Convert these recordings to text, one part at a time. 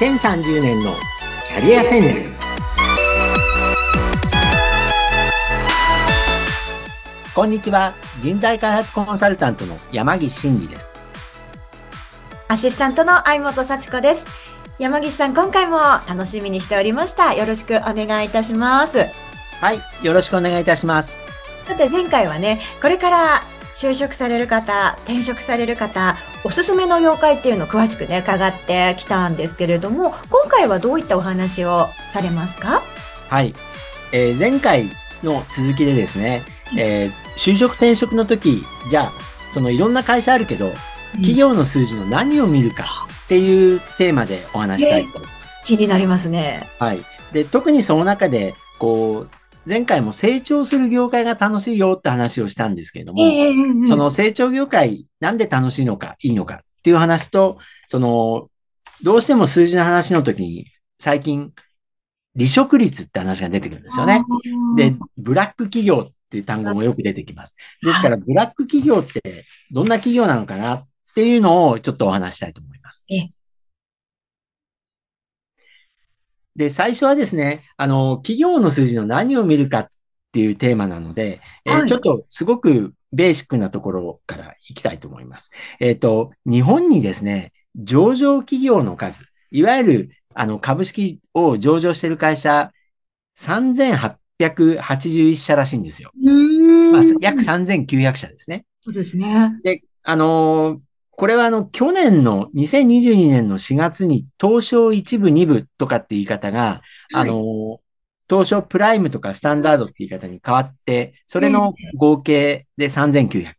2030年のキャリア戦略。こんにちは。人材開発コンサルタントの山岸真嗣です。アシスタントの相本幸子です。山岸さん今回も楽しみにしておりました。よろしくお願いいたします。はいよろしくお願いいたします。さて前回はねこれから就職される方、転職される方、おすすめの妖怪っていうのを詳しくね、伺ってきたんですけれども、今回はどういったお話をされますか？はい。えー、前回の続きでですね、えー、就職転職の時、じゃあ、そのいろんな会社あるけど、企業の数字の何を見るかっていうテーマでお話したいと思います。気になりますね。はい。で、特にその中で、こう、前回も成長する業界が楽しいよって話をしたんですけれども、えー、その成長業界なんで楽しいのか、いいのかっていう話と、その、どうしても数字の話の時に、最近、離職率って話が出てくるんですよね。で、ブラック企業っていう単語もよく出てきます。ですから、ブラック企業ってどんな企業なのかなっていうのをちょっとお話したいと思います。で、最初はですね、あの、企業の数字の何を見るかっていうテーマなので、はい、えー、ちょっとすごくベーシックなところからいきたいと思います。えっ、ー、と、日本にですね、上場企業の数、いわゆるあの株式を上場している会社、3881社らしいんですよ。まあ、約3900社ですね。そうですね。で、あのー、これはあの、去年の2022年の4月に東証一部二部とかって言い方が、はい、あの、東証プライムとかスタンダードって言い方に変わって、それの合計で3900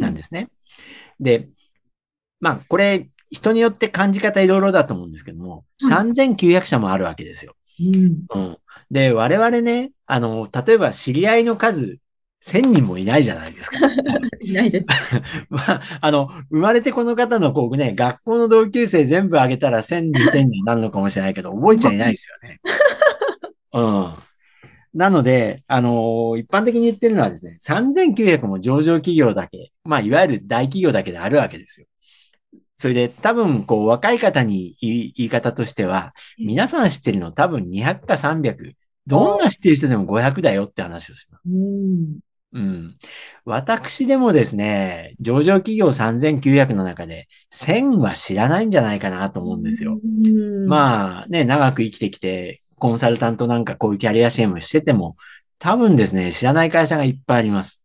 なんですね。で、まあ、これ、人によって感じ方いろいろだと思うんですけども、3900社もあるわけですよ。うん、うん。で、我々ね、あの、例えば知り合いの数1000人もいないじゃないですか。いないです。まあ、あの、生まれてこの方のこうね、学校の同級生全部挙げたら1000、2000人になるのかもしれないけど、覚えちゃいないですよね。うん。なので、あのー、一般的に言ってるのはですね、3900も上場企業だけ、まあ、いわゆる大企業だけであるわけですよ。それで、多分、こう、若い方に言い方としては、皆さん知ってるの多分200か300、どんな知ってる人でも500だよって話をします。うんうん。私でもですね、上場企業3900の中で1000は知らないんじゃないかなと思うんですよ。まあね、長く生きてきて、コンサルタントなんかこういうキャリア支援をしてても、多分ですね、知らない会社がいっぱいあります。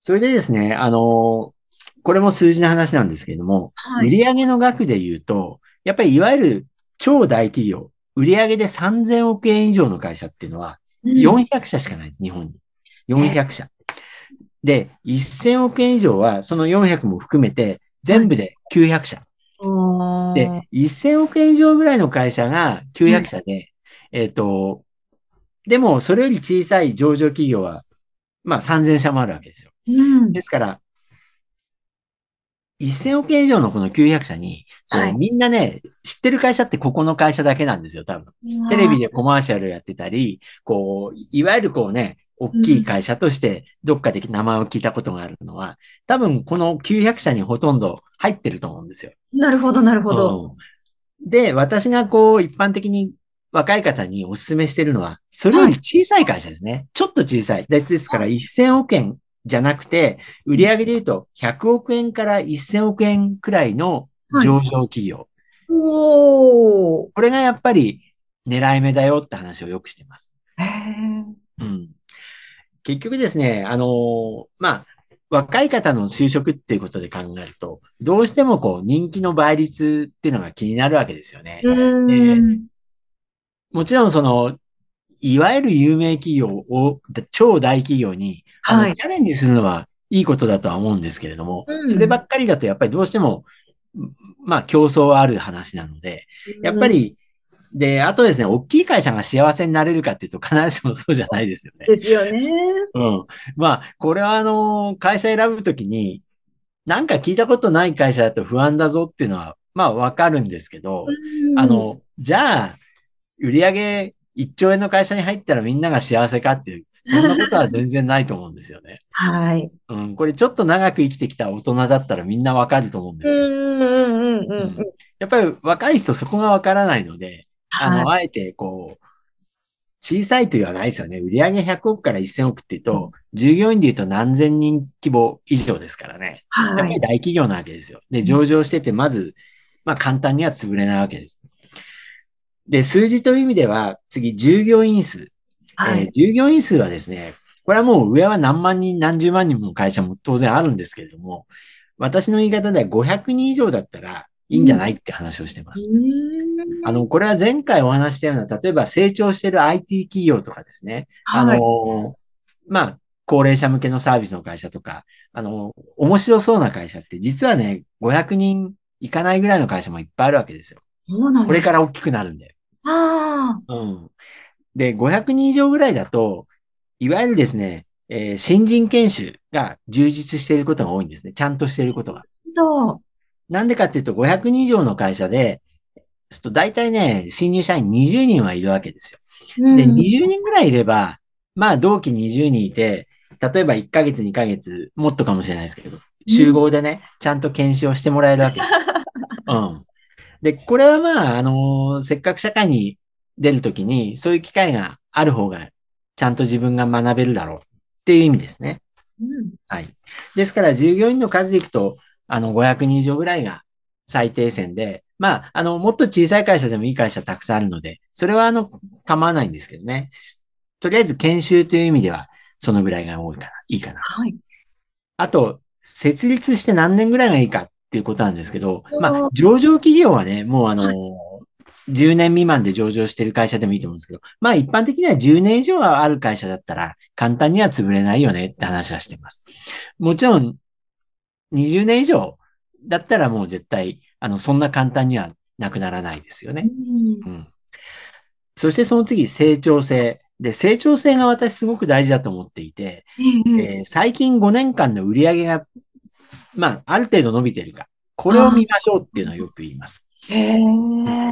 それでですね、あの、これも数字の話なんですけれども、はい、売上の額で言うと、やっぱりいわゆる超大企業、売上で3000億円以上の会社っていうのは、400社しかないです、日本に。400社。で、1000億円以上は、その400も含めて、全部で900社。で、1000億円以上ぐらいの会社が900社で、えっ、と、でも、それより小さい上場企業は、まあ3000社もあるわけですよ。ですから、1000億円以上のこの900社に、はい、みんなね、知ってる会社ってここの会社だけなんですよ、多分。テレビでコマーシャルやってたり、こう、いわゆるこうね、大きい会社としてどっかで名前を聞いたことがあるのは、多分この900社にほとんど入ってると思うんですよ。なるほど、なるほど。うん、で、私がこう一般的に若い方にお勧めしてるのは、それより小さい会社ですね。はい、ちょっと小さい。ですから1000億円じゃなくて、売上で言うと100億円から1000億円くらいの上場企業。はい、おこれがやっぱり狙い目だよって話をよくしてます。うん、結局ですね、あのー、まあ、若い方の就職っていうことで考えると、どうしてもこう人気の倍率っていうのが気になるわけですよね。もちろんその、いわゆる有名企業を、超大企業にはい、チャレンジするのはいいことだとは思うんですけれども、うん、そればっかりだとやっぱりどうしても、まあ競争はある話なので、やっぱり、で、あとですね、大きい会社が幸せになれるかっていうと必ずしもそうじゃないですよね。ですよね。うん。まあ、これはあの、会社選ぶときに、なんか聞いたことない会社だと不安だぞっていうのは、まあわかるんですけど、あの、じゃあ、売上1兆円の会社に入ったらみんなが幸せかっていうそんなことは全然ないと思うんですよね。はい。うん、これちょっと長く生きてきた大人だったらみんなわかると思うんですけど。うんうんうんうんうん。やっぱり若い人そこがわからないので、あの、はい。あえてこう、小さいと言わないですよね。売上100億から1000億って言うと、従業員で言うと何千人規模以上ですからね。やっぱりはい。大企業なわけですよ。で、上場してて、まず、まあ簡単には潰れないわけです。で、数字という意味では、次、従業員数。はい。えー従業員数はですね、これはもう上は何万人、何十万人もの会社も当然あるんですけれども、私の言い方では500人以上だったらいいんじゃないって話をしてます。うーんあの、これは前回お話ししたような、例えば成長している IT 企業とかですね、あはい。の、まあ、高齢者向けのサービスの会社とか、あの、面白そうな会社って実はね、500人いかないぐらいの会社もいっぱいあるわけですよ。す。これから大きくなるんで。ああ。うん。で、500人以上ぐらいだと、いわゆるですね、えー新人研修が充実していることが多いんですね。ちゃんとしていることが。と、なんでかっていうと、500人以上の会社で、と大体ね、新入社員20人はいるわけですよ。で、うん20人ぐらいいれば、まあ、同期20人いて、例えば1ヶ月、2ヶ月、もっとかもしれないですけど、集合でね、ちゃんと研修をしてもらえるわけです。うん。で、これはまあ、あのーせっかく社会に出るときに、そういう機会がある方が、ちゃんと自分が学べるだろうっていう意味ですね。うんはい。ですから、従業員の数でいくと、あの、500人以上ぐらいが最低線で、まあ、あの、もっと小さい会社でもいい会社たくさんあるので、それはあの、構わないんですけどね。とりあえず研修という意味では、そのぐらいが多いかな、いいかな。はい。あと、設立して何年ぐらいがいいかっていうことなんですけど、まおあ、上場企業はね、もうあの、10年未満で上場してる会社でもいいと思うんですけど、まあ一般的には10年以上はある会社だったら簡単には潰れないよねって話はしてます。もちろん、20年以上だったらもう絶対、あの、そんな簡単にはなくならないですよね。うんうん。そしてその次、成長性。で、成長性が私すごく大事だと思っていて、えええー最近5年間の売り上げが、まあ、ある程度伸びてるか。これを見ましょうっていうのをよく言います。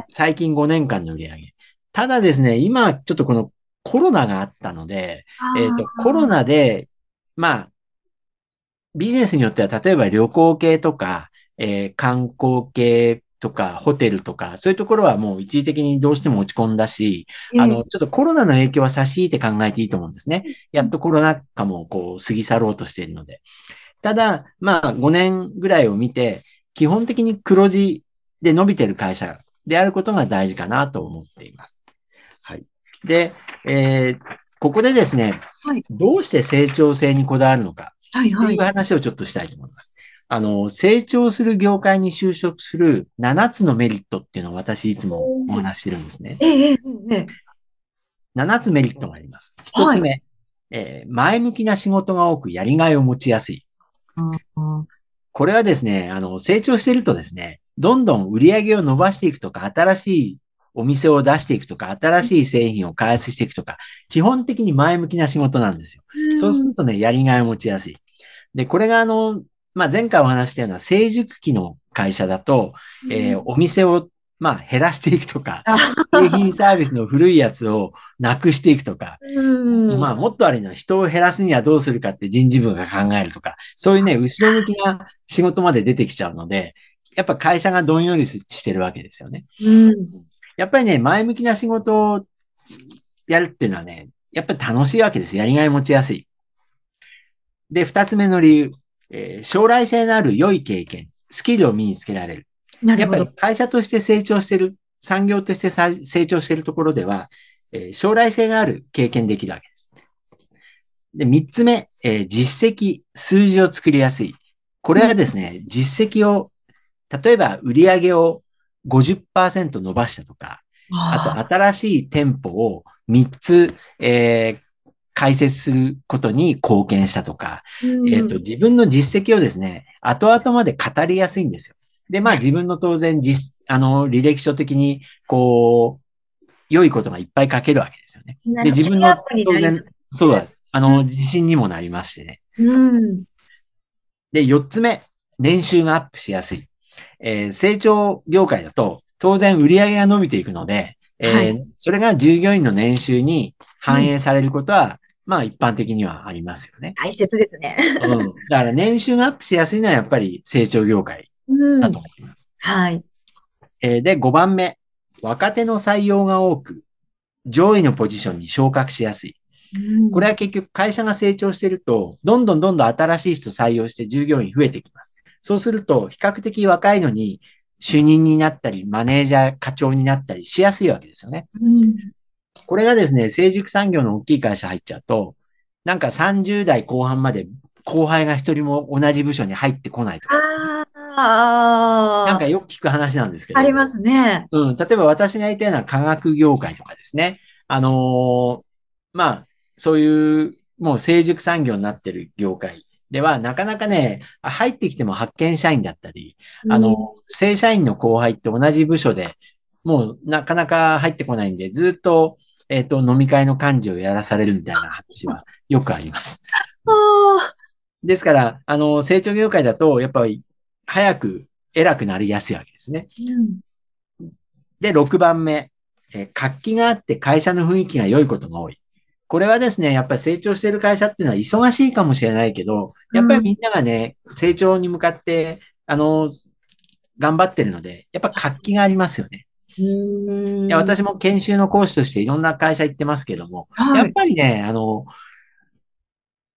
最近5年間の売り上げ。ただですね、今ちょっとこのコロナがあったので、えっ、と、コロナで、まあ、ビジネスによっては、例えば旅行系とか、えー観光系とか、ホテルとか、そういうところはもう一時的にどうしても落ち込んだし、あの、ちょっとコロナの影響は差し引いて考えていいと思うんですね。やっとコロナ禍もこう過ぎ去ろうとしているので。ただ、まあ5年ぐらいを見て、基本的に黒字で伸びている会社であることが大事かなと思っています。はい。で、えーここでですね、はいどうして成長性にこだわるのかはいはいう。話をちょっとしたいと思います。あの、成長する業界に就職する7つのメリットっていうのを私いつもお話ししてるんですね。ええええええ。7つメリットがあります。1つ目、えー前向きな仕事が多くやりがいを持ちやすい。うんこれはですね、あの、成長しているとですね、どんどん売り上げを伸ばしていくとか、新しいお店を出していくとか、新しい製品を開発していくとか、基本的に前向きな仕事なんですよ。そうするとね、やりがいを持ちやすい。で、これがあの、まあ、前回お話ししたような成熟期の会社だと、えーお店を、まあ、減らしていくとか、あ製品サービスの古いやつをなくしていくとか、うん。まあ、もっとあれのは人を減らすにはどうするかって人事部が考えるとか、そういうね、後ろ向きな仕事まで出てきちゃうので、やっぱ会社がどんよりしてるわけですよね。うんやっぱりね、前向きな仕事をやるっていうのはね、やっぱり楽しいわけです。やりがい持ちやすい。で、二つ目の理由、えー将来性のある良い経験、スキルを身につけられる。やっぱり。会社として成長してる、産業としてさ成長してるところでは、えー将来性がある経験できるわけです。で、三つ目、えー実績、数字を作りやすい。これはですね、実績を、例えば売上を50%伸ばしたとか、あと新しい店舗を3つ、えー開設することに貢献したとか、うんえっ、と、自分の実績をですね、後々まで語りやすいんですよ。で、まあ自分の当然実、あの、履歴書的に、こう、良いことがいっぱい書けるわけですよね。で、自分の当然、そうだ、あの、自信にもなりましてね。うん。で、四つ目、年収がアップしやすい。えー成長業界だと、当然売り上げが伸びていくので、えーはいそれが従業員の年収に反映されることは、まあ一般的にはありますよね。大切ですね。うん。だから年収がアップしやすいのはやっぱり成長業界うんだと思います。はい。えーで、5番目。若手の採用が多く、上位のポジションに昇格しやすい。これは結局会社が成長してると、どんどんどんどん新しい人採用して従業員増えてきます。そうすると、比較的若いのに主任になったり、マネージャー、課長になったりしやすいわけですよね。うんこれがですね、成熟産業の大きい会社入っちゃうと、なんか30代後半まで後輩が一人も同じ部署に入ってこないとかですね、ああなんかよく聞く話なんですけど。ありますね。うん。例えば私がいたような科学業界とかですね。あのーまあ、そういう、もう成熟産業になってる業界では、なかなかね、入ってきても発見社員だったり、あの、正社員の後輩って同じ部署で、もうなかなか入ってこないんで、ずっと、えっ、と、飲み会の幹事をやらされるみたいな話は よくあります。ですから、あの、成長業界だと、やっぱり、早く偉くなりやすいわけですね。ーうんで、6番目、えー活気があって会社の雰囲気が良いことが多い。これはですね、やっぱり成長している会社っていうのは忙しいかもしれないけど、やっぱりみんながね、成長に向かって、あの、頑張ってるので、やっぱ活気がありますよね。うんいや私も研修の講師としていろんな会社行ってますけども、はいやっぱりね、あの、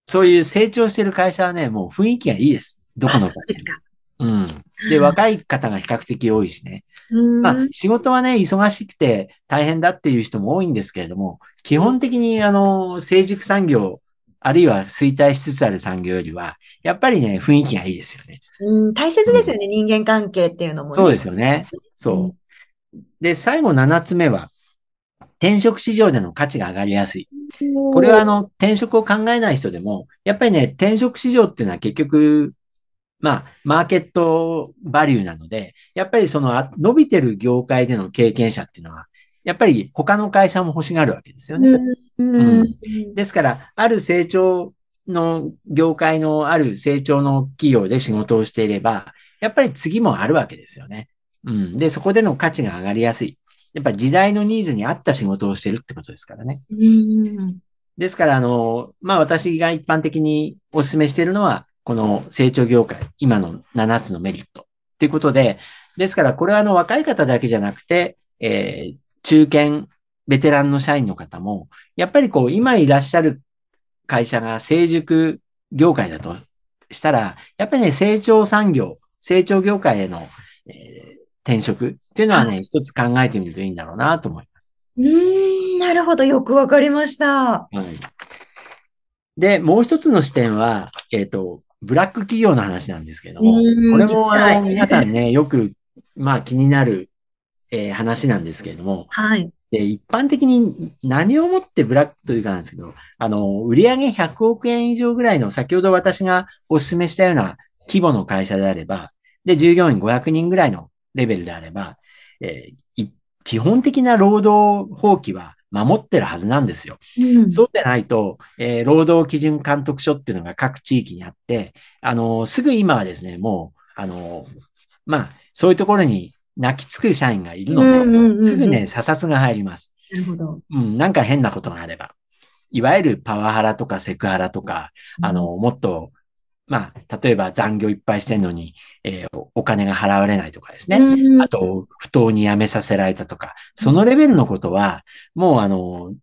そういう成長してる会社はね、もう雰囲気がいいです。どこのあそうですか。うん。で、若い方が比較的多いしね。うんまあ、仕事はね、忙しくて大変だっていう人も多いんですけれども、基本的に、あの、成熟産業、あるいは衰退しつつある産業よりは、やっぱりね、雰囲気がいいですよね。うん大切ですよね、人間関係っていうのもね。そうですよね。そう。で、最後7つ目は、転職市場での価値が上がりやすい。これはあの、転職を考えない人でも、やっぱりね、転職市場っていうのは結局、まあ、マーケットバリューなので、やっぱりそのあ伸びてる業界での経験者っていうのは、やっぱり他の会社も欲しがるわけですよね。うんうんですから、ある成長の業界のある成長の企業で仕事をしていれば、やっぱり次もあるわけですよね。うん。で、そこでの価値が上がりやすい。やっぱ時代のニーズに合った仕事をしてるってことですからね。うんですから、あの、まあ、私が一般的にお勧めしているのは、この成長業界、今の7つのメリット。ということで、ですから、これはあの、若い方だけじゃなくて、えー中堅、ベテランの社員の方も、やっぱりこう、今いらっしゃる会社が成熟業界だとしたら、やっぱりね、成長産業、成長業界への、えー転職っていうのはね、一つ考えてみるといいんだろうなと思います。うん、なるほど。よくわかりました。はい。で、もう一つの視点は、えっ、と、ブラック企業の話なんですけども、うんこれもあの、はい皆さんね、よく、まあ気になる、えー話なんですけれども、はい。で、一般的に何をもってブラックというかなんですけど、あの、売上100億円以上ぐらいの、先ほど私がお勧めしたような規模の会社であれば、で、従業員500人ぐらいのレベルであれば、えーい基本的な労働法規は守ってるはずなんですよ。うんそうでないと、えー労働基準監督署っていうのが各地域にあって、あの、すぐ今はですね、もう、あの、まあ、そういうところに泣きつく社員がいるので、うんうんうんうんすぐね、査察が入ります。なるほど。うん、なんか変なことがあれば。いわゆるパワハラとかセクハラとか、あの、もっと、まあ、例えば残業いっぱいしてんのに、えーおお金が払われないとかですね。うんあと、不当に辞めさせられたとか、そのレベルのことは、もうあの、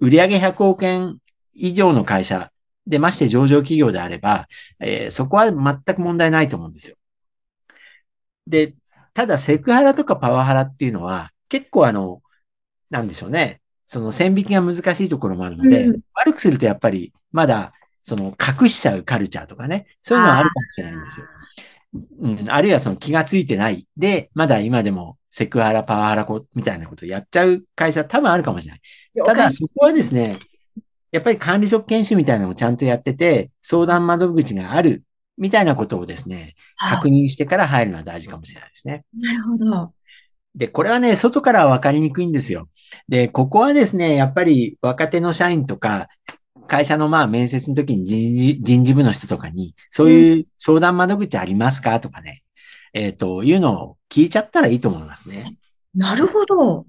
売上100億円以上の会社で、まして上場企業であれば、えーそこは全く問題ないと思うんですよ。で、ただセクハラとかパワハラっていうのは、結構あの、なんでしょうね。その線引きが難しいところもあるので、うん悪くするとやっぱり、まだ、その隠しちゃうカルチャーとかね、そういうのはあるかもしれないんですよ。うん、あるいはその気がついてない。で、まだ今でもセクハラ、パワハラこみたいなことをやっちゃう会社多分あるかもしれない。ただ、そこはですね、やっぱり管理職研修みたいなのをちゃんとやってて、相談窓口があるみたいなことをですね、確認してから入るのは大事かもしれないですね。なるほど。で、これはね、外からは分かりにくいんですよ。で、ここはですね、やっぱり若手の社員とか、会社のまあ面接の時に人事人事部の人とかに、そういう相談窓口ありますかとかね、えっ、と、いうのを聞いちゃったらいいと思いますね。なるほど。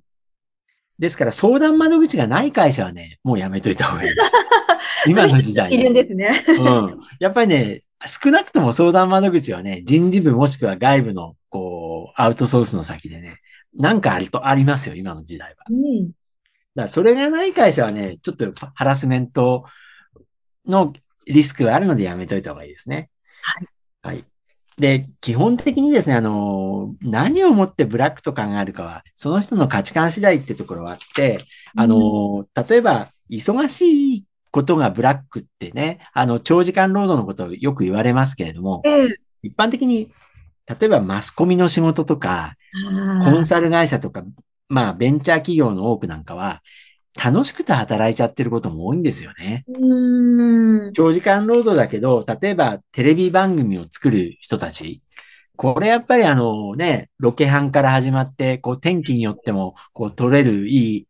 ですから相談窓口がない会社はね、もうやめといた方がいいです。今の時代いるんですね。うん。やっぱりね、少なくとも相談窓口はね、人事部もしくは外部の、こう、アウトソースの先でね、なんかあるとありますよ、今の時代は。うん。だからそれがない会社はね、ちょっとハラスメントのリスクがあるのでやめといた方がいいですね。はい。はい。で、基本的にですね、あの、何をもってブラックと考えるかは、その人の価値観次第ってところはあって、あの、例えば、忙しいことがブラックってね、あの、長時間労働のことをよく言われますけれども、ええ。一般的に、例えばマスコミの仕事とか、コンサル会社とか、まあ、ベンチャー企業の多くなんかは、楽しくて働いちゃってることも多いんですよね。うん。長時間労働だけど、例えばテレビ番組を作る人たち。これやっぱりあのね、ロケハンから始まって、こう天気によっても、こう撮れるいい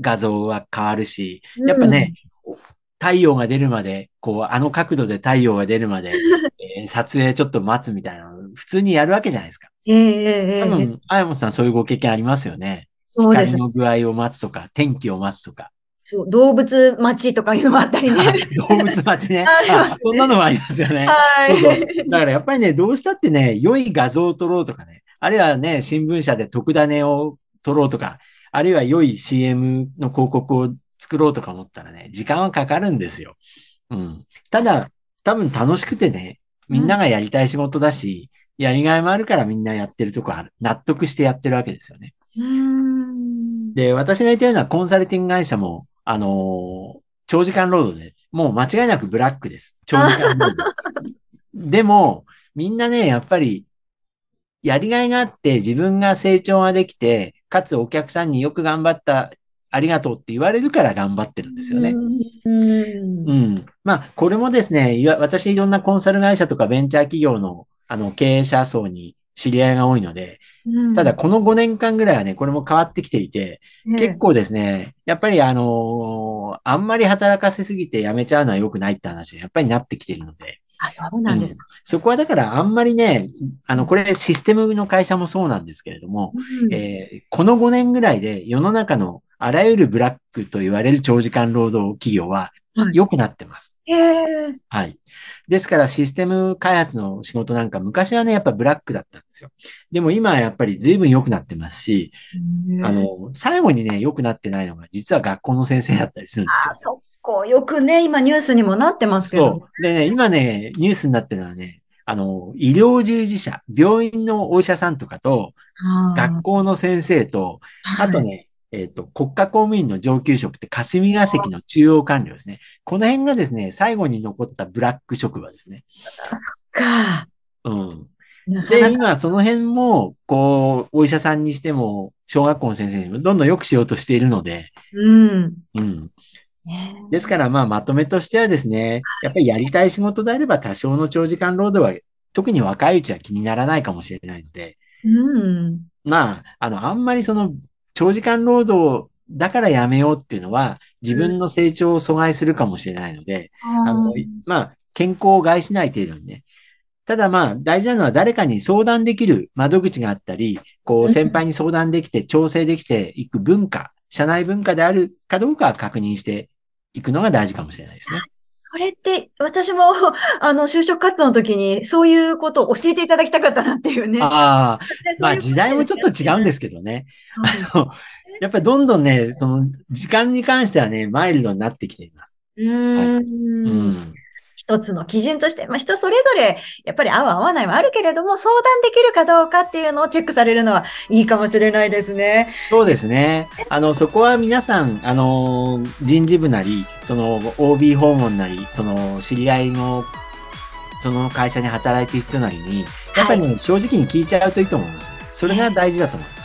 画像は変わるし、やっぱね、太陽が出るまで、こうあの角度で太陽が出るまで、えー撮影ちょっと待つみたいなの、普通にやるわけじゃないですか。ええええええ多分、あやもさんそういうご経験ありますよね。そうです光。の具合を待つとか、天気を待つとか。そう動物待ちとかいうのもあったりね。動物待ちね。あねあそんなのもありますよね。はそうそうい。だからやっぱりね、どうしたってね、良い画像を撮ろうとかね、あるいはね、新聞社で特ダネを撮ろうとか、あるいは良い CM の広告を作ろうとか思ったらね、時間はかかるんですよ。うん。ただ、多分楽しくてね、みんながやりたい仕事だし、やりがいもあるからみんなやってるとこある。納得してやってるわけですよね。うん。で、私が言ったようなコンサルティング会社も、あのー長時間労働で、もう間違いなくブラックです。長時間労働。でも、みんなね、やっぱり、やりがいがあって、自分が成長ができて、かつお客さんによく頑張った、ありがとうって言われるから頑張ってるんですよね。うん。うん。まあ、これもですね、私いろんなコンサル会社とかベンチャー企業の、あの、経営者層に知り合いが多いので、うん。ただ、この5年間ぐらいはね、これも変わってきていて、ええ。結構ですね、やっぱりあのーあんまり働かせすぎて辞めちゃうのは良くないって話にやっぱりなってきているので、あ、そうなんですか。そこはだからあんまりね、あの、これシステムの会社もそうなんですけれども、うん。えーこの5年ぐらいで世の中のあらゆるブラックと言われる長時間労働企業ははい良くなってます。ええはい。ですからシステム開発の仕事なんか昔はね、やっぱブラックだったんですよ。でも今はやっぱり随分良くなってますし、あ、の、最後にね、良くなってないのが実は学校の先生だったりするんですよあ、。そこ、よくね、今ニュースにもなってますけど。そう。でね、今ね、ニュースになってるのはね、あの、医療従事者、病院のお医者さんとかと、学校の先生と、あとね、えっ、と、国家公務員の上級職って霞が関の中央官僚ですね。この辺がですね、最後に残ったブラック職場ですね。か。うん。で、今その辺も、こう、お医者さんにしても、小学校の先生にもどんどん良くしようとしているので、うん。うん。ねですから、まあ、まとめとしてはですね、やっぱりやりたい仕事であれば多少の長時間労働は、特に若いうちは気にならないかもしれないので、うん。まあ、あの、あんまりその、長時間労働だからやめようっていうのは、自分の成長を阻害するかもしれないので、あの、まあ、健康を害しない程度にね。ただまあ、大事なのは誰かに相談できる窓口があったり、こうんう、先輩に相談できて、調整できていく文化、社内文化であるかどうかは確認していくのが大事かもしれないですね。それって、私も、あの、就職活動の時に、そういうことを教えていただきたかったなっていうね。ああ、まあ時代もちょっと違うんですすけどね。あのやっぱりどんどんね、その時間に関してはね、マイルドになってきています。うー。うんん。一つの基準として、まあ、人それぞれ、やっぱり合う合わないはあるけれども、相談できるかどうかっていうのをチェックされるのはいいかもしれないですね。そうですね。あの、そこは皆さん、あの、人事部なり、その OB 訪問なり、その知り合いの、その会社に働いている人なりに、やっぱりね、正直に聞いちゃうといいと思います。それが大事だと思います。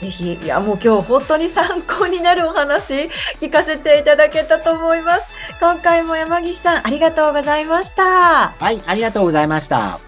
ぜひ、いや、もう今日本当に参考になるお話聞かせていただけたと思います。今回も山岸さん、ありがとうございました。はい、ありがとうございました。